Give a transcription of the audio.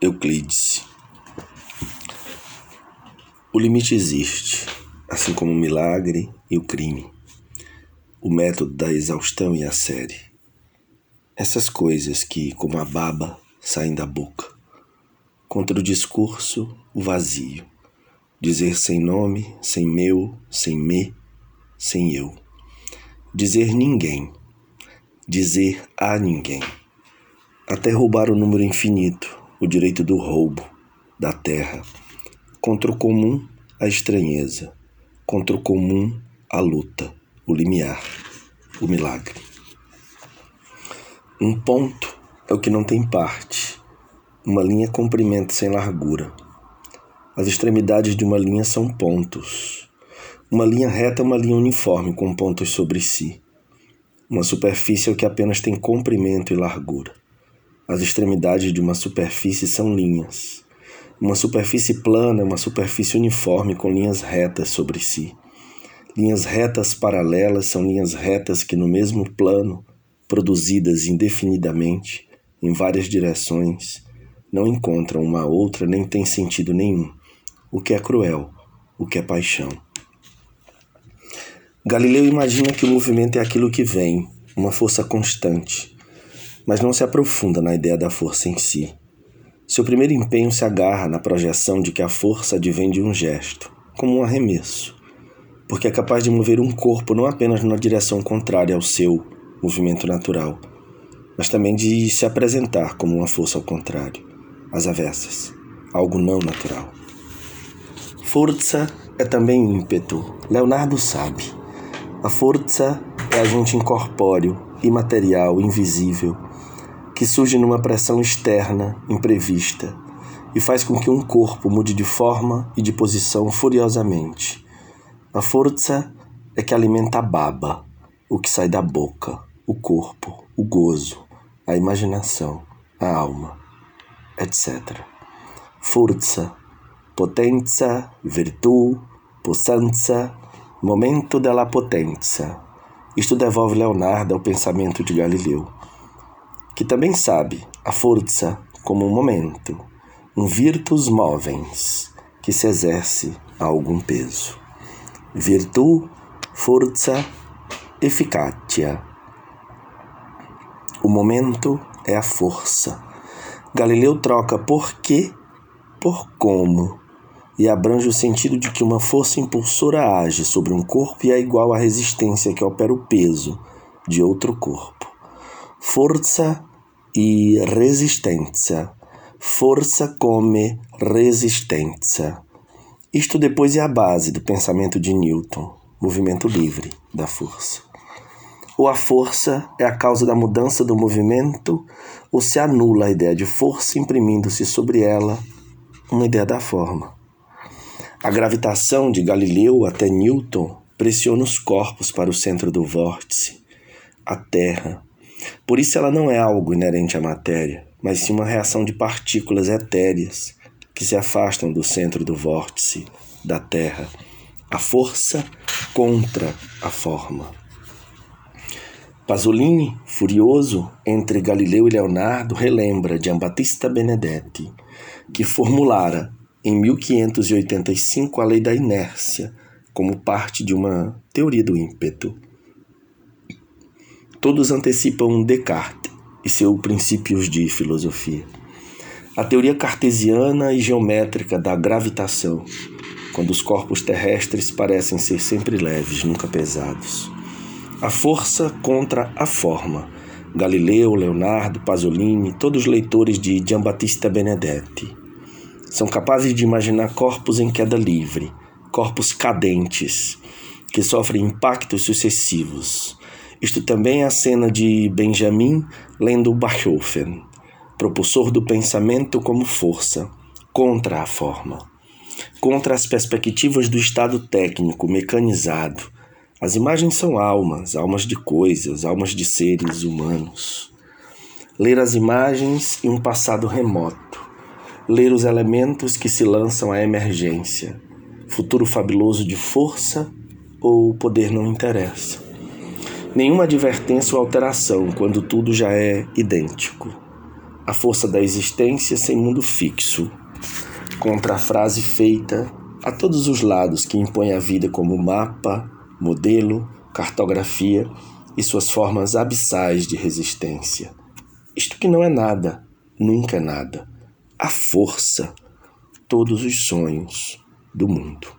Euclides. O limite existe, assim como o milagre e o crime, o método da exaustão e a série. Essas coisas que, como a baba, saem da boca. Contra o discurso, o vazio. Dizer sem nome, sem meu, sem me, sem eu. Dizer ninguém. Dizer a ninguém. Até roubar o número infinito o direito do roubo da terra, contra o comum a estranheza, contra o comum a luta, o limiar, o milagre. Um ponto é o que não tem parte, uma linha comprimento sem largura. As extremidades de uma linha são pontos. Uma linha reta é uma linha uniforme com pontos sobre si. Uma superfície é o que apenas tem comprimento e largura. As extremidades de uma superfície são linhas. Uma superfície plana é uma superfície uniforme com linhas retas sobre si. Linhas retas paralelas são linhas retas que, no mesmo plano, produzidas indefinidamente, em várias direções, não encontram uma outra nem têm sentido nenhum, o que é cruel, o que é paixão. Galileu imagina que o movimento é aquilo que vem, uma força constante, mas não se aprofunda na ideia da força em si. Seu primeiro empenho se agarra na projeção de que a força advém de um gesto, como um arremesso, porque é capaz de mover um corpo não apenas numa direção contrária ao seu movimento natural, mas também de se apresentar como uma força ao contrário, às avessas, algo não natural. Força é também ímpeto. Leonardo sabe. A força é agente incorpóreo, imaterial, invisível, que surge numa pressão externa, imprevista, e faz com que um corpo mude de forma e de posição furiosamente. A força é que alimenta a baba, o que sai da boca, o corpo, o gozo, a imaginação, a alma, etc. Força, potência, virtude, possanza, momento della potenza. Isto devolve Leonardo ao pensamento de Galileu que também sabe a força como um momento, um virtus movens que se exerce a algum peso. Virtu, força, eficácia. O momento é a força. Galileu troca por quê por como e abrange o sentido de que uma força impulsora age sobre um corpo e é igual à resistência que opera o peso de outro corpo. Força e resistência. Força come resistência. Isto depois é a base do pensamento de Newton, movimento livre da força. Ou a força é a causa da mudança do movimento, ou se anula a ideia de força imprimindo-se sobre ela uma ideia da forma. A gravitação de Galileu até Newton pressiona os corpos para o centro do vórtice, a Terra, por isso, ela não é algo inerente à matéria, mas sim uma reação de partículas etéreas que se afastam do centro do vórtice da Terra. A força contra a forma. Pasolini, furioso entre Galileu e Leonardo, relembra Giambattista Benedetti, que formulara em 1585 a lei da inércia como parte de uma teoria do ímpeto. Todos antecipam Descartes e seus princípios de filosofia. A teoria cartesiana e geométrica da gravitação, quando os corpos terrestres parecem ser sempre leves, nunca pesados. A força contra a forma. Galileu, Leonardo, Pasolini, todos leitores de Giambattista Benedetti. São capazes de imaginar corpos em queda livre, corpos cadentes, que sofrem impactos sucessivos, isto também é a cena de Benjamin lendo Bachofen, propulsor do pensamento como força, contra a forma, contra as perspectivas do estado técnico mecanizado. As imagens são almas, almas de coisas, almas de seres humanos. Ler as imagens e um passado remoto. Ler os elementos que se lançam à emergência. Futuro fabuloso de força ou poder não interessa nenhuma advertência ou alteração quando tudo já é idêntico. a força da existência sem mundo fixo, contra a frase feita a todos os lados que impõe a vida como mapa, modelo, cartografia e suas formas abissais de resistência. Isto que não é nada, nunca é nada. A força, todos os sonhos do mundo.